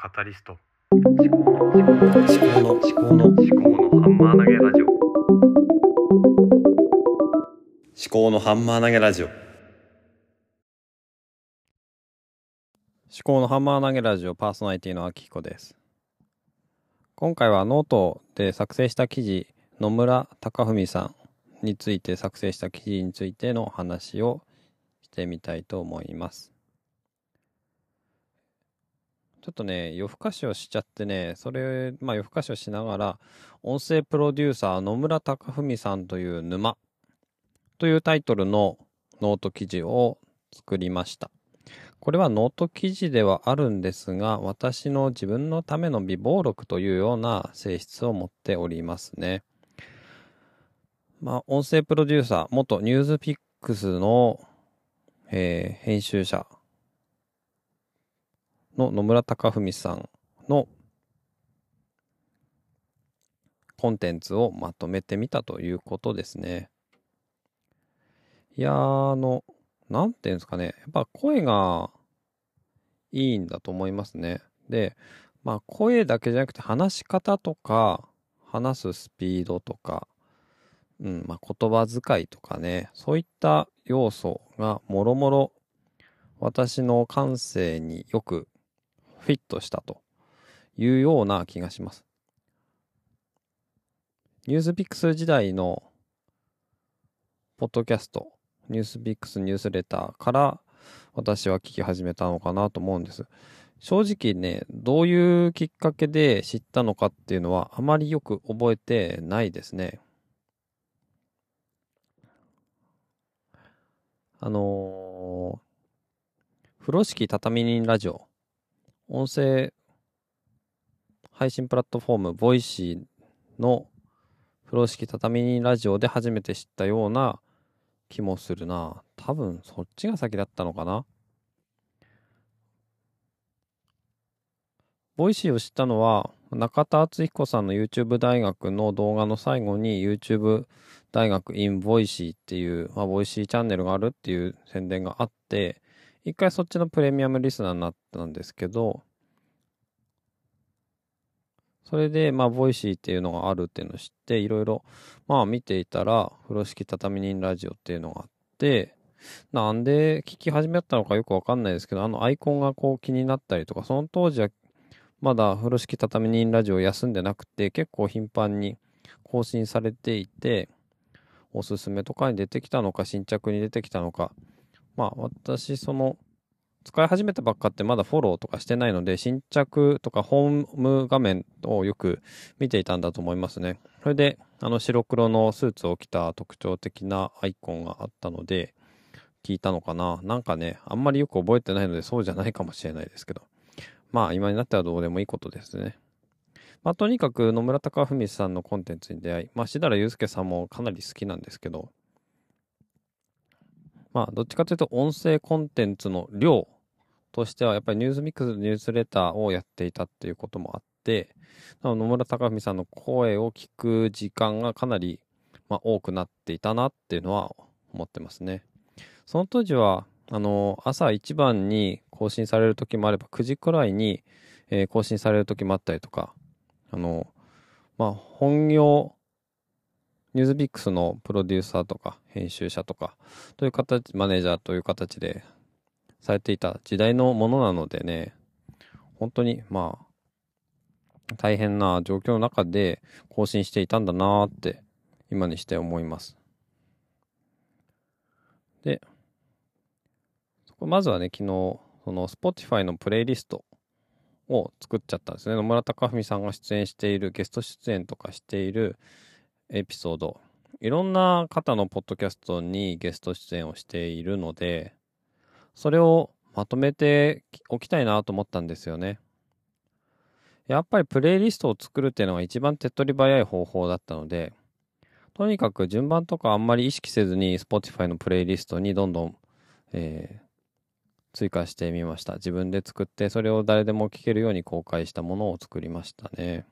カタリスト。思考の思考の思考の思考の思思考のハンマー投げラジオ。考のハンマー投げラジオ。思考のハンマー投げラジオパーソナリティのあきひこです。今回はノートで作成した記事野村高文さんについて作成した記事についての話をしてみたいと思いますちょっとね、夜更かしをしちゃってね、それ、まあ夜更かしをしながら、音声プロデューサー野村高文さんという沼というタイトルのノート記事を作りました。これはノート記事ではあるんですが、私の自分のための備忘録というような性質を持っておりますね。まあ、音声プロデューサー、元ニュースピックスの、えー編集者の野村貴文さんのコンテンツをまとめてみたということですね。いや、あの、なんていうんですかね。やっぱ声がいいんだと思いますね。で、まあ声だけじゃなくて話し方とか、話すスピードとか、うん、まあ言葉遣いとかね、そういった要素がもろもろ私の感性によくフィットしたというような気がします。ニュースピックス時代のポッドキャスト、ニュースピックスニュースレターから私は聞き始めたのかなと思うんです。正直ね、どういうきっかけで知ったのかっていうのはあまりよく覚えてないですね。あのー、風呂敷畳み人ラジオ音声配信プラットフォーム、 Voicy の風呂敷畳み人ラジオで初めて知ったような気もするな。多分そっちが先だったのかな。Voicy を知ったのは中田敦彦さんの YouTube 大学の動画の最後に YouTube 大学 in Voicy っていう、まあ、 Voicy チャンネルがあるっていう宣伝があって、一回そっちのプレミアムリスナーになったんですけど、それで、まあ、 Voicy っていうのがあるっていうのを知って、いろいろ、まあ、見ていたら、風呂敷畳み人ラジオっていうのがあって、なんで聞き始めたのかよくわかんないですけど、あのアイコンがこう気になったりとか、その当時はまだ風呂敷畳人ラジオ休んでなくて、結構頻繁に更新されていて、おすすめとかに出てきたのか、新着に出てきたのか、まあ私その使い始めたばっかってまだフォローとかしてないので新着とかホーム画面をよく見ていたんだと思いますね。それであの白黒のスーツを着た特徴的なアイコンがあったので聞いたのかな。なんかね、あんまりよく覚えてないのでそうじゃないかもしれないですけど。まあ今になってはどうでもいいことですね。まあとにかく野村隆文さんのコンテンツに出会い、まあしだらゆうすけさんもかなり好きなんですけど、まあ、どっちかというと音声コンテンツの量としては、やっぱりニュースミックスニュースレターをやっていたっていうこともあって、野村隆文さんの声を聞く時間がかなり、まあ、多くなっていたなっていうのは思ってますね。その当時は、あの、朝一番に更新される時もあれば、9時くらいに、えー、更新される時もあったりとか、あの、まあ、本業ニュースビックスのプロデューサーとか編集者とかという形、マネージャーという形でされていた時代のものなのでね、本当にまあ、大変な状況の中で更新していたんだなーって今にして思います。で、まずはね、昨日、その Spotify のプレイリストを作っちゃったんですね。野村隆文さんが出演している、ゲスト出演とかしているエピソード、いろんな方のポッドキャストにゲスト出演をしているので、それをまとめておきたいなと思ったんですよね。やっぱりプレイリストを作るっていうのが一番手っ取り早い方法だったので、とにかく順番とかあんまり意識せずに Spotify のプレイリストにどんどん、えー、追加してみました。自分で作ってそれを誰でも聞けるように公開したものを作りましたね。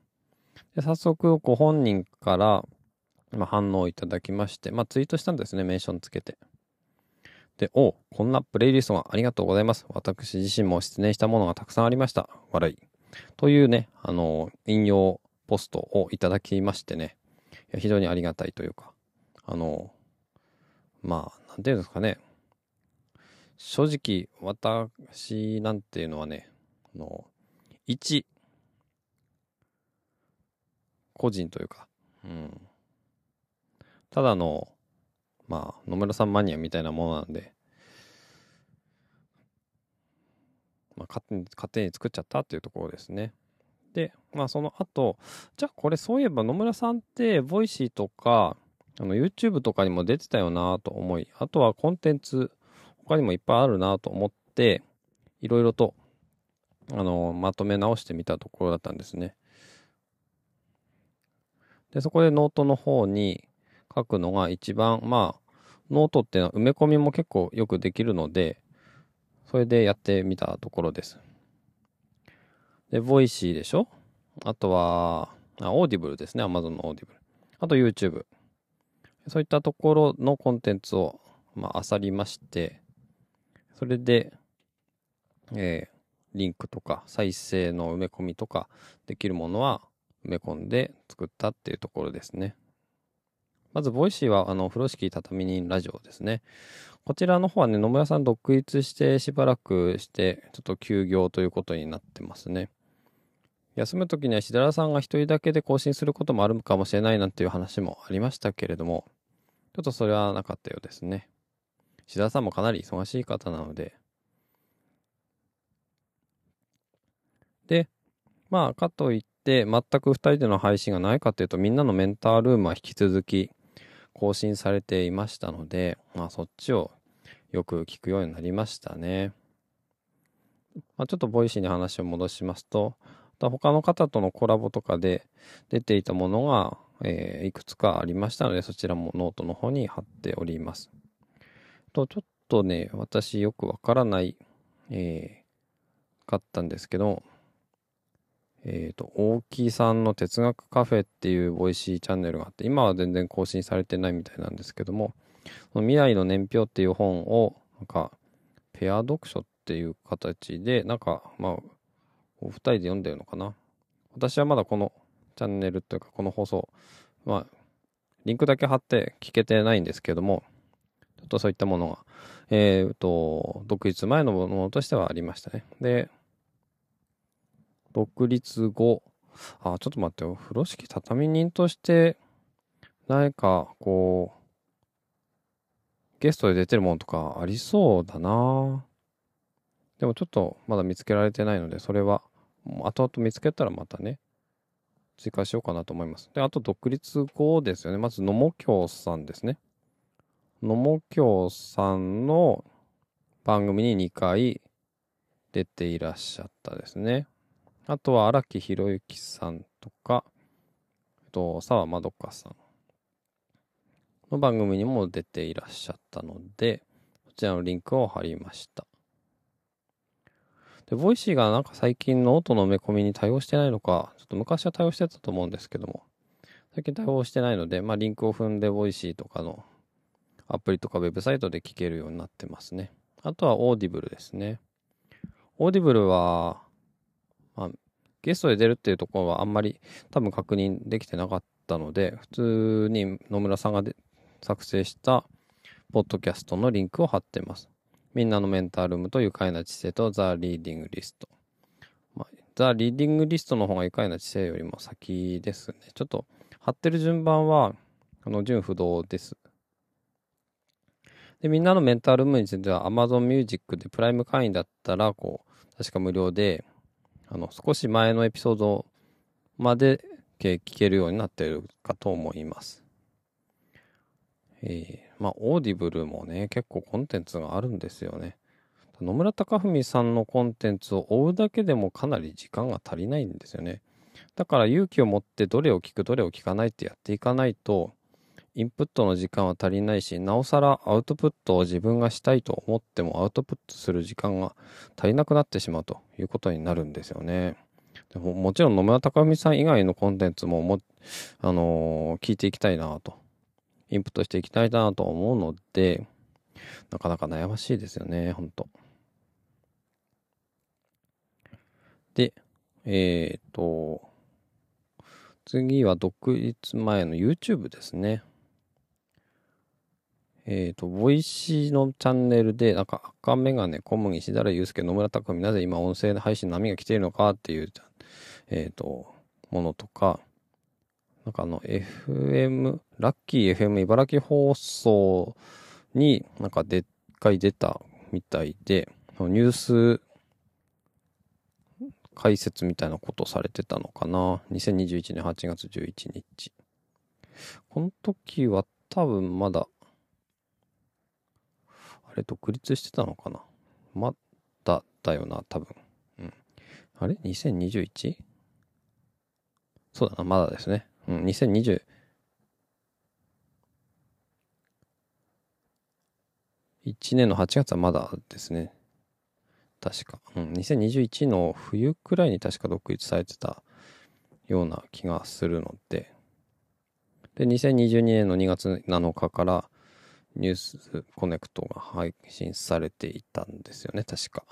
で早速ご本人からま、反応いただきまして、まあ、ツイートしたんですね、メンションつけて。で、おこんなプレイリストがありがとうございます。私自身も出演したものがたくさんありました。笑い。というね、あの、引用ポストをいただきましてね、非常にありがたいというか、あの、まあ、なんていうんですかね、正直、私なんていうのはね、あの、一、個人というか、うん、ただの、まあ、野村さんマニアみたいなものなんで、まあ、勝手に、勝手に作っちゃったっていうところですね。で、まあ、その後、じゃあこれそういえば野村さんって、ボイシーとか、あの、YouTube とかにも出てたよなと思い、あとはコンテンツ、他にもいっぱいあるなと思って、いろいろと、あの、まとめ直してみたところだったんですね。で、そこでノートの方に書くのが一番、まあ、ノートっていうのは埋め込みも結構よくできるので、それでやってみたところです。で、ボイシーでしょ？あとは、あ、オーディブルですね。Amazon のオーディブル。あと YouTube。そういったところのコンテンツを、まあ、漁りまして、それで、えーリンクとか再生の埋め込みとかできるものは埋め込んで作ったっていうところですね。まず、ボイシーは、あの、風呂敷畳み人ラジオですね。こちらの方はね、野村さん独立してしばらくして、ちょっと休業ということになってますね。休む時にはしだらさんが一人だけで更新することもあるかもしれないなんていう話もありましたけれども、ちょっとそれはなかったようですね。しだらさんもかなり忙しい方なので。で、まあ、かといって、全く二人での配信がないかというと、みんなのメンタールームは引き続き更新されていましたので、まあ、そっちをよく聞くようになりましたね。まあ、ちょっとボイシーに話を戻しますと、他の方とのコラボとかで出ていたものが、えーいくつかありましたので、そちらもノートの方に貼っております。と、ちょっとね、私よくわからない、えーかったんですけど、えっ、と、大木さんの哲学カフェっていうボイシーチャンネルがあって、今は全然更新されてないみたいなんですけども、その未来の年表っていう本を、なんか、ペア読書っていう形で、なんか、まあ、お二人で読んでるのかな？私はまだこのチャンネルというか、この放送、まあ、リンクだけ貼って聞けてないんですけども、ちょっとそういったものが、えっ、と、独立前のものとしてはありましたね。で、独立後、あ、ちょっと待ってよ。風呂敷畳人として、何か、こう、ゲストで出てるものとかありそうだなでもちょっとまだ見つけられてないので、それは、後々見つけたらまたね、追加しようかなと思います。で、あと独立後ですよね。まず、野茂京さんですね。野茂京さんの番組に2回出ていらっしゃったですね。あとは荒木博之さんとか、あと沢まどかさんの番組にも出ていらっしゃったので、こちらのリンクを貼りました。で、ボイシーがなんか最近ノートの埋め込みに対応してないのか、ちょっと昔は対応してたと思うんですけども、最近対応してないので、まあリンクを踏んでボイシーとかのアプリとかウェブサイトで聞けるようになってますね。あとはオーディブルですね。オーディブルは、ゲストで出るっていうところはあんまり多分確認できてなかったので、普通に野村さんがで作成したポッドキャストのリンクを貼ってます。みんなのメンタールームと愉快な知性とザ・リーディングリスト。まあ、ザ・リーディングリストの方が愉快な知性よりも先ですね。ちょっと貼ってる順番は、あの、順不動です。で、みんなのメンタールームについては Amazon Music でプライム会員だったら、こう、確か無料で、あの、少し前のエピソードまで聞けるようになっているかと思います。えー、まあ、オーディブルもね、結構コンテンツがあるんですよね。野村高文さんのコンテンツを追うだけでもかなり時間が足りないんですよね。だから勇気を持ってどれを聞く、どれを聞かないってやっていかないと、インプットの時間は足りないし、なおさらアウトプットを自分がしたいと思ってもアウトプットする時間が足りなくなってしまうということになるんですよね。でももちろん野村貴文さん以外のコンテンツもも、あのー聞いていきたいなと、インプットしていきたいなと思うので、なかなか悩ましいですよね、ほんと。で、えっ、と、次は独立前の YouTube ですね。えっ、と、ボイシーのチャンネルで、なんか赤メガネ、小麦、設楽悠介、野村高文、なぜ今音声配信波が来ているのかっていう、えっ、と、ものとか、なんかあの、FM、ラッキー FM 茨城放送になんかで一回出たみたいで、ニュース解説みたいなことされてたのかな。2021年8月11日。この時は多分まだ、れ独立してたのかな？まだだよな、多分。うん。あれ ?2021? そうだな、まだですね。うん、2020、1年の8月はまだですね。確か。うん、2021の冬くらいに確か独立されてたような気がするので。で、2022年の2月7日からニュースコネクトが配信されていたんですよね、確か。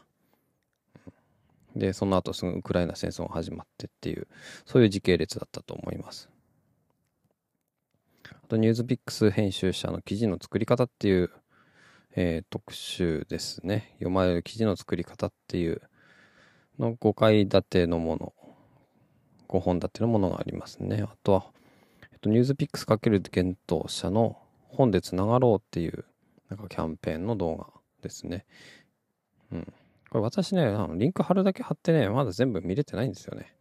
で、その後すぐウクライナ戦争が始まってっていう、そういう時系列だったと思います。あと、ニュースピックス編集者の記事の作り方っていうえー、特集ですね。読まれる記事の作り方っていうの5階建てのもの、5本立てのものがありますね。あとは、えっと、ニュースピックス×幻冬者の本でつながろうっていうなんかキャンペーンの動画ですね。うん。これ私ね、あのリンク貼るだけ貼ってね、まだ全部見れてないんですよね。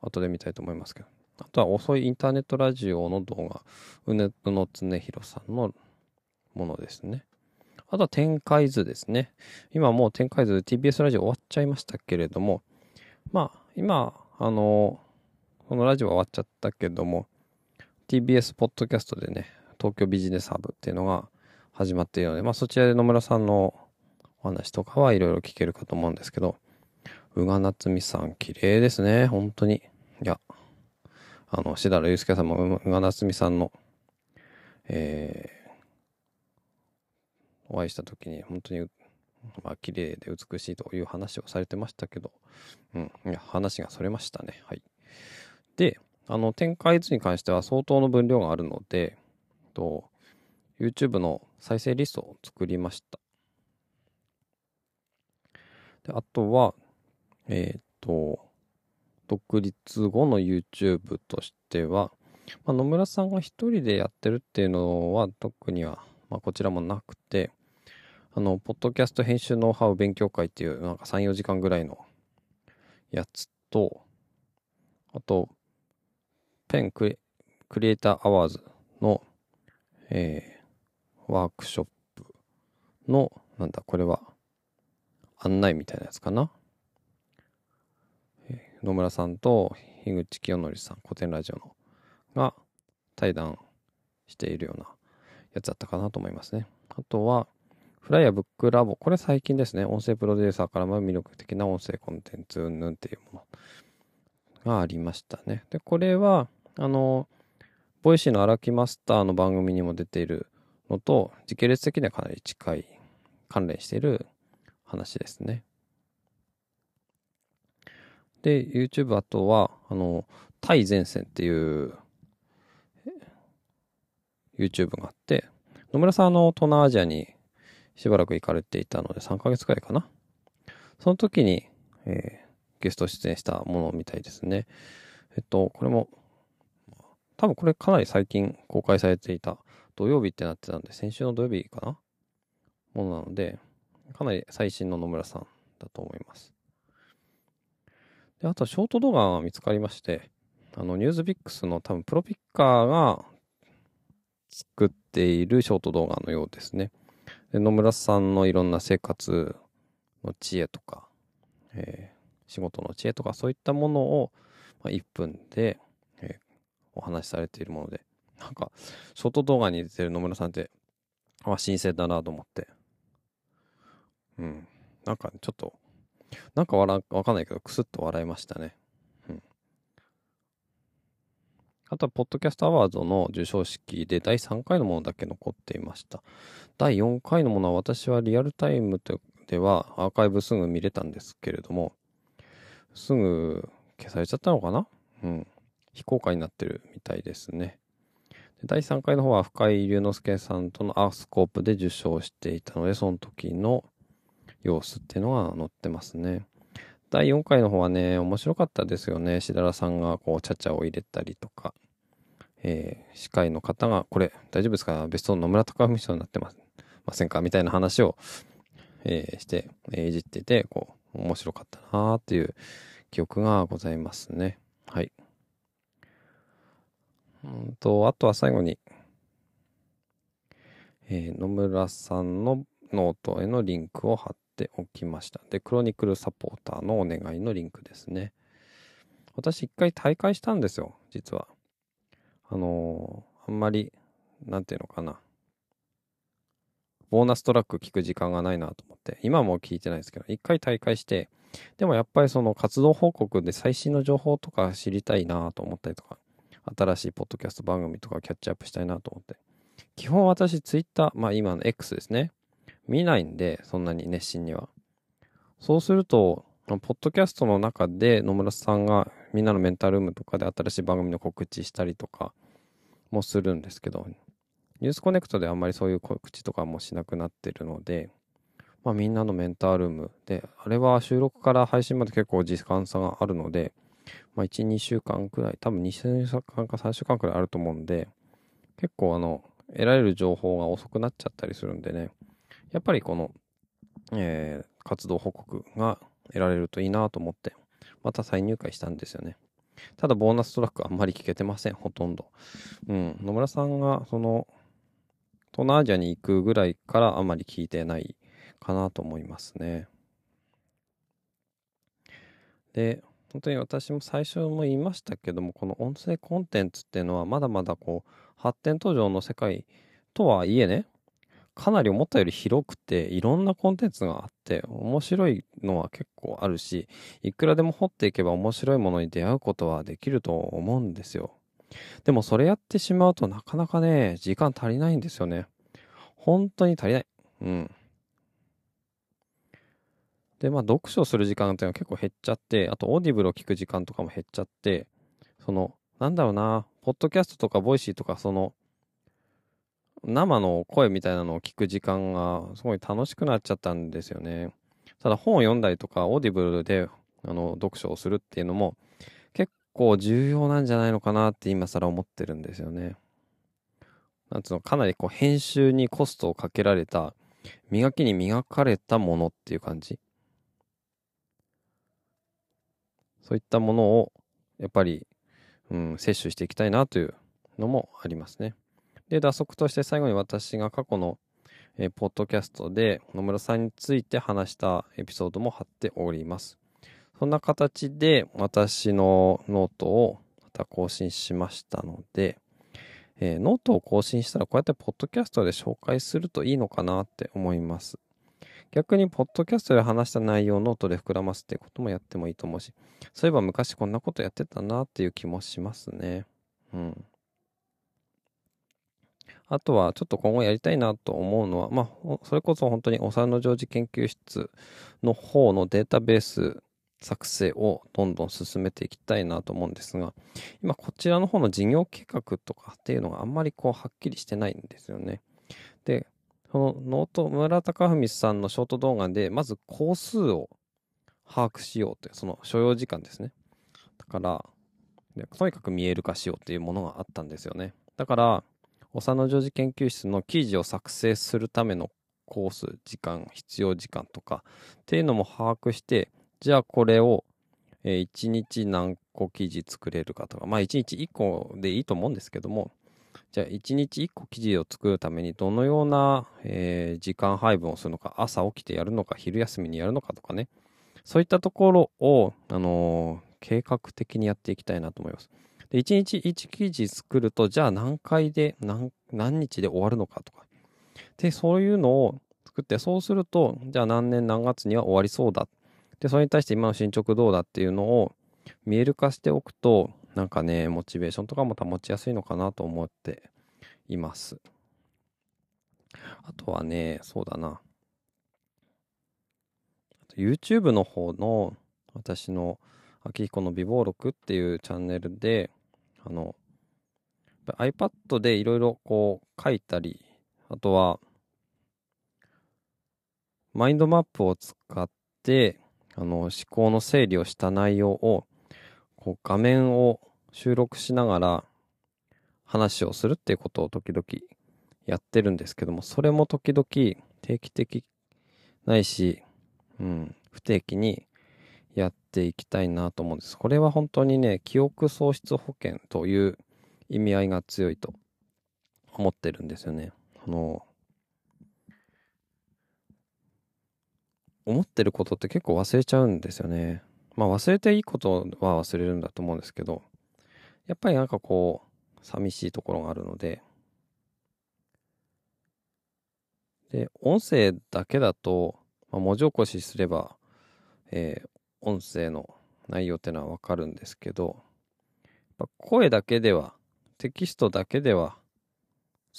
後で見たいと思いますけど。あとは遅いインターネットラジオの動画、うねうのつねひろさんのものですね。あとは展開図ですね。今もう展開図 TBS ラジオ終わっちゃいましたけれども、まあ今、あの、このラジオは終わっちゃったけども、TBS ポッドキャストでね、東京ビジネスハブっていうのが始まっているので、まあそちらで野村さんのお話とかはいろいろ聞けるかと思うんですけど、宇賀夏美さん綺麗ですね、本当に。いや、あの、しだらゆうすけさんも宇賀夏美さんの、えー、お会いした時に本当に、まあ、綺麗で美しいという話をされてましたけど、うん、いや話がそれましたね。はい。で、あの、展開図に関しては相当の分量があるので、と YouTube の再生リストを作りました。であとは、えっ、ー、と、独立後の YouTube としては、まあ、野村さんが一人でやってるっていうのは特には、まあ、こちらもなくて、あの、ポッドキャスト編集ノウハウ勉強会っていう、なんか3、4時間ぐらいのやつと、あと、ペンクリエイターアワーズの、えー、ワークショップの、なんだ、これは、案内みたいなやつかな？えー、野村さんと樋口聖典さん、コテンラジオの、が対談しているようなやつだったかなと思いますね。あとは、フライヤーブックラボ。これ最近ですね。音声プロデューサーからも魅力的な音声コンテンツうんぬんっていうものがありましたね。で、これは、あの、ボイシーの荒木マスターの番組にも出ているのと、時系列的にはかなり近い、関連している話ですね。で、YouTube あとは、あの、対前線っていう YouTube があって、野村さんあの東南アジアにしばらく行かれていたので、3ヶ月くらいかな。その時に、えー、ゲスト出演したものみたいですね。えっと、これも、多分これかなり最近公開されていた土曜日ってなってたんで、先週の土曜日かな？ものなので、かなり最新の野村さんだと思います。で、あとショート動画が見つかりまして、あの、ニュースビックスの多分プロピッカーが作っているショート動画のようですね。で野村さんのいろんな生活の知恵とか、えー、仕事の知恵とかそういったものを、まあ、1分で、お話しされているものでなんかショート動画に出てる野村さんってあ新鮮だなと思って。うん。なんかちょっとなんかわわかんないけどクスッと笑いましたね。うん。あとは、ポッドキャストアワードの授賞式で第3回のものだけ残っていました。第4回のものは私はリアルタイムではアーカイブすぐ見れたんですけれども、すぐ消されちゃったのかな？うん。非公開になってるみたいですね。で第3回の方は深井龍之介さんとのアースコープで受賞していたので、その時の様子っていうのが載ってますね。第4回の方はね、面白かったですよね。しだらさんがこう、ちゃちゃを入れたりとか、えー司会の方が、これ大丈夫ですか？別荘野村隆文賞になってますませんか？みたいな話を、えーして、えーいじってて、こう、面白かったなーっていう記憶がございますね。うんと、あとは最後に、えー野村さんのノートへのリンクを貼っておきました。で、クロニクルサポーターのお願いのリンクですね。私一回退会したんですよ、実は。あのーあんまり、なんていうのかな。ボーナストラック聞く時間がないなと思って、今も聞いてないですけど、一回大会して、でもやっぱりその活動報告で最新の情報とか知りたいなと思ったりとか、新しいポッドキャスト番組とかキャッチアップしたいなと思って。基本私ツイッター、まあ今の X ですね。見ないんで、そんなに熱心には。そうすると、ポッドキャストの中で野村さんがみんなのメンタルームとかで新しい番組の告知したりとかもするんですけど、ニュースコネクトであんまりそういう告知とかもしなくなってるので、まあみんなのメンタルームで、あれは収録から配信まで結構時間差があるので、まあ1、2週間くらい、多分2週間か3週間くらいあると思うんで、結構あの、得られる情報が遅くなっちゃったりするんでね、やっぱりこの、えー活動報告が得られるといいなと思って、また再入会したんですよね。ただ、ボーナストラックあんまり聞けてません、ほとんど。うん、野村さんが、その、東南アジアに行くぐらいからあまり聞いてないかなと思いますね。で、本当に私も最初も言いましたけども、この音声コンテンツっていうのはまだまだこう、発展途上の世界とはいえね、かなり思ったより広くて、いろんなコンテンツがあって、面白いのは結構あるし、いくらでも掘っていけば面白いものに出会うことはできると思うんですよ。でもそれやってしまうとなかなかね、時間足りないんですよね。本当に足りない。うん。で、まあ読書する時間っていうのは結構減っちゃって、あとオーディブルを聞く時間とかも減っちゃって、その、なんだろうな、ポッドキャストとかボイシーとかその、生の声みたいなのを聞く時間がすごい楽しくなっちゃったんですよね。ただ本を読んだりとか、オーディブルであの読書をするっていうのも結構重要なんじゃないのかなって今更思ってるんですよね。なんつうの、かなりこう編集にコストをかけられた、磨きに磨かれたものっていう感じ。そういったものをやっぱり、うん、摂取していきたいなというのもありますね。で、打足として最後に私が過去の、えーポッドキャストで野村さんについて話したエピソードも貼っております。そんな形で私のノートをまた更新しましたので、えーノートを更新したらこうやってポッドキャストで紹介するといいのかなって思います。逆にポッドキャストで話した内容をノートで膨らますってこともやってもいいと思うし、そういえば昔こんなことやってたなっていう気もしますね。うん。あとはちょっと今後やりたいなと思うのは、まあ、それこそ本当にお産の常時研究室の方のデータベース作成をどんどん進めていきたいなと思うんですが、今こちらの方の事業計画とかっていうのがあんまりこうはっきりしてないんですよね。で、そのノート、村高文さんのショート動画で、まず工数を把握しようという、その所要時間ですね。だから、とにかく見える化しようっていうものがあったんですよね。だから、お産の常時研究室の記事を作成するためのコース、時間、必要時間とかっていうのも把握して、じゃあこれを、え1日何個記事作れるかとか、まあ1日1個でいいと思うんですけども、じゃあ1日1個記事を作るためにどのような、えー時間配分をするのか、朝起きてやるのか、昼休みにやるのかとかね、そういったところを、あのー計画的にやっていきたいなと思います。で、1日1記事作ると、じゃあ何回で何、何日で終わるのかとか。で、そういうのを作って、そうすると、じゃあ何年何月には終わりそうだ。で、それに対して今の進捗どうだっていうのを見える化しておくと、なんかね、モチベーションとかも保ちやすいのかなと思っています。あとはね、そうだな。YouTube の方の私の秋彦の美貌録っていうチャンネルで、あの、iPad でいろいろこう書いたり、あとは、マインドマップを使って、あの、思考の整理をした内容を、こう画面を収録しながら話をするっていうことを時々やってるんですけども、それも時々定期的ないし、うん、不定期にやっていきたいなと思うんです。これは本当にね、記憶喪失保険という意味合いが強いと思ってるんですよね。あの、思ってることって結構忘れちゃうんですよね。まあ忘れていいことは忘れるんだと思うんですけど、やっぱりなんかこう、寂しいところがあるので、で、音声だけだと、まあ、文字起こしすれば、えー、音声の内容ってのはわかるんですけど、声だけでは、テキストだけでは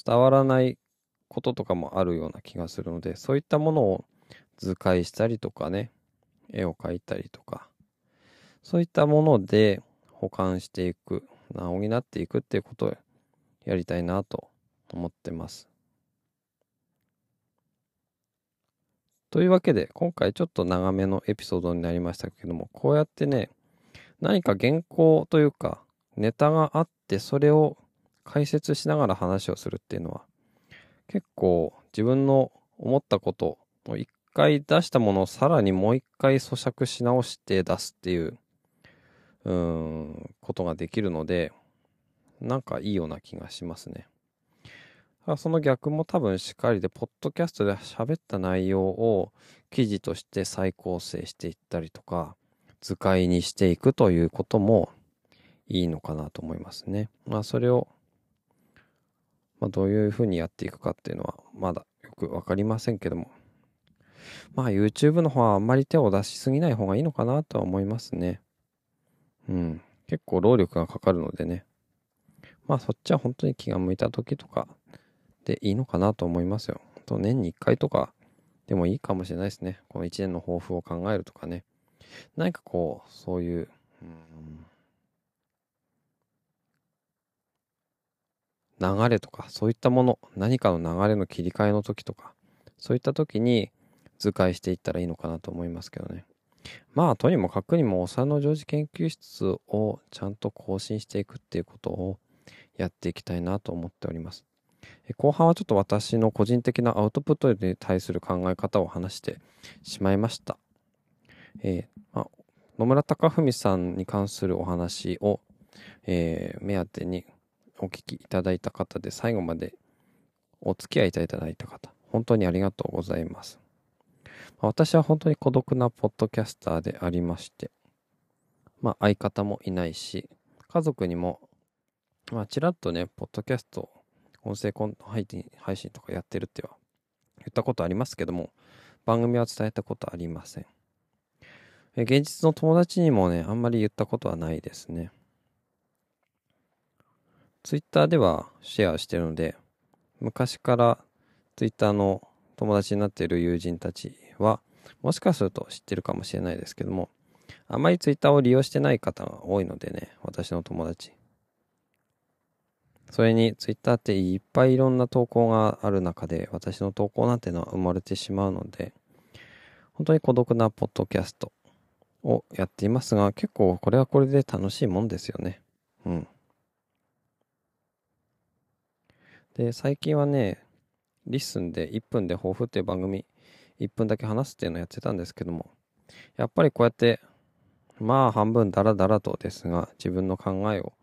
伝わらないこととかもあるような気がするので、そういったものを図解したりとかね、絵を描いたりとか、そういったもので保管していく、補っていくっていうことをやりたいなと思ってます。というわけで、今回ちょっと長めのエピソードになりましたけども、こうやってね、何か原稿というか、ネタがあって、それを解説しながら話をするっていうのは、結構自分の思ったことを一回出したものをさらにもう一回咀嚼し直して出すっていう、うん、ことができるので、なんかいいような気がしますね。その逆も多分しっかりで、ポッドキャストで喋った内容を記事として再構成していったりとか、図解にしていくということもいいのかなと思いますね。まあそれを、まあどういうふうにやっていくかっていうのはまだよくわかりませんけども、まあ YouTube の方はあんまり手を出しすぎない方がいいのかなとは思いますね。うん。結構労力がかかるのでね。まあそっちは本当に気が向いた時とか、でいいのかなと思いますよ。と年に1回とかでもいいかもしれないですね。この1年の抱負を考えるとかね。何かこう、そういう、うん流れとか、そういったもの、何かの流れの切り替えの時とか、そういった時に図解していったらいいのかなと思いますけどね。まあ、とにもかくにも、お産の常時研究室をちゃんと更新していくっていうことをやっていきたいなと思っております。後半はちょっと私の個人的なアウトプットに対する考え方を話してしまいました。えー、まあ、野村隆文さんに関するお話を、えー、目当てにお聞きいただいた方で最後までお付き合いいただいた方、本当にありがとうございます。私は本当に孤独なポッドキャスターでありまして、まあ相方もいないし、家族にも、まあちらっとね、ポッドキャスト音声コン配信配信とかやってるっては言ったことありますけども、番組は伝えたことありません。現実の友達にもね、あんまり言ったことはないですね。ツイッターではシェアしてるので、昔からツイッターの友達になっている友人たちは、もしかすると知ってるかもしれないですけども、あまりツイッターを利用してない方が多いのでね、私の友達。それにツイッターっていっぱいいろんな投稿がある中で私の投稿なんてのは生まれてしまうので本当に孤独なポッドキャストをやっていますが結構これはこれで楽しいもんですよねうんで最近はねリッスンで1分で抱負っていう番組1分だけ話すっていうのをやってたんですけどもやっぱりこうやってまあ半分ダラダラとですが自分の考えを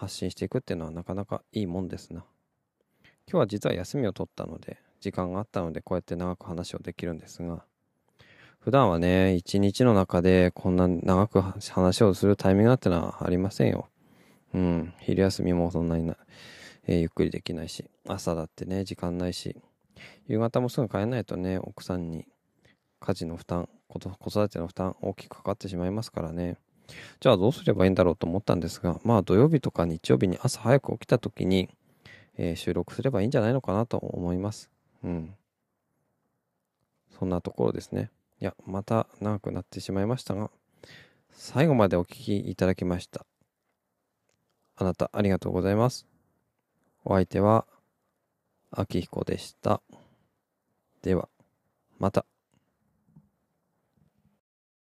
発信していくっていうのはなかなかいいもんですな。今日は実は休みを取ったので、時間があったのでこうやって長く話をできるんですが、普段はね、一日の中でこんな長く話をするタイミングなんてのはありませんよ。うん、昼休みもそんなにな、えー、ゆっくりできないし、朝だってね、時間ないし、夕方もすぐ帰らないとね、奥さんに家事の負担、子育ての負担大きくかかってしまいますからね。じゃあどうすればいいんだろうと思ったんですが、まあ土曜日とか日曜日に朝早く起きた時に、えー、収録すればいいんじゃないのかなと思います。うん。そんなところですね。いや、また長くなってしまいましたが、最後までお聞きいただきました。あなた、ありがとうございます。お相手は、秋彦でした。では、また。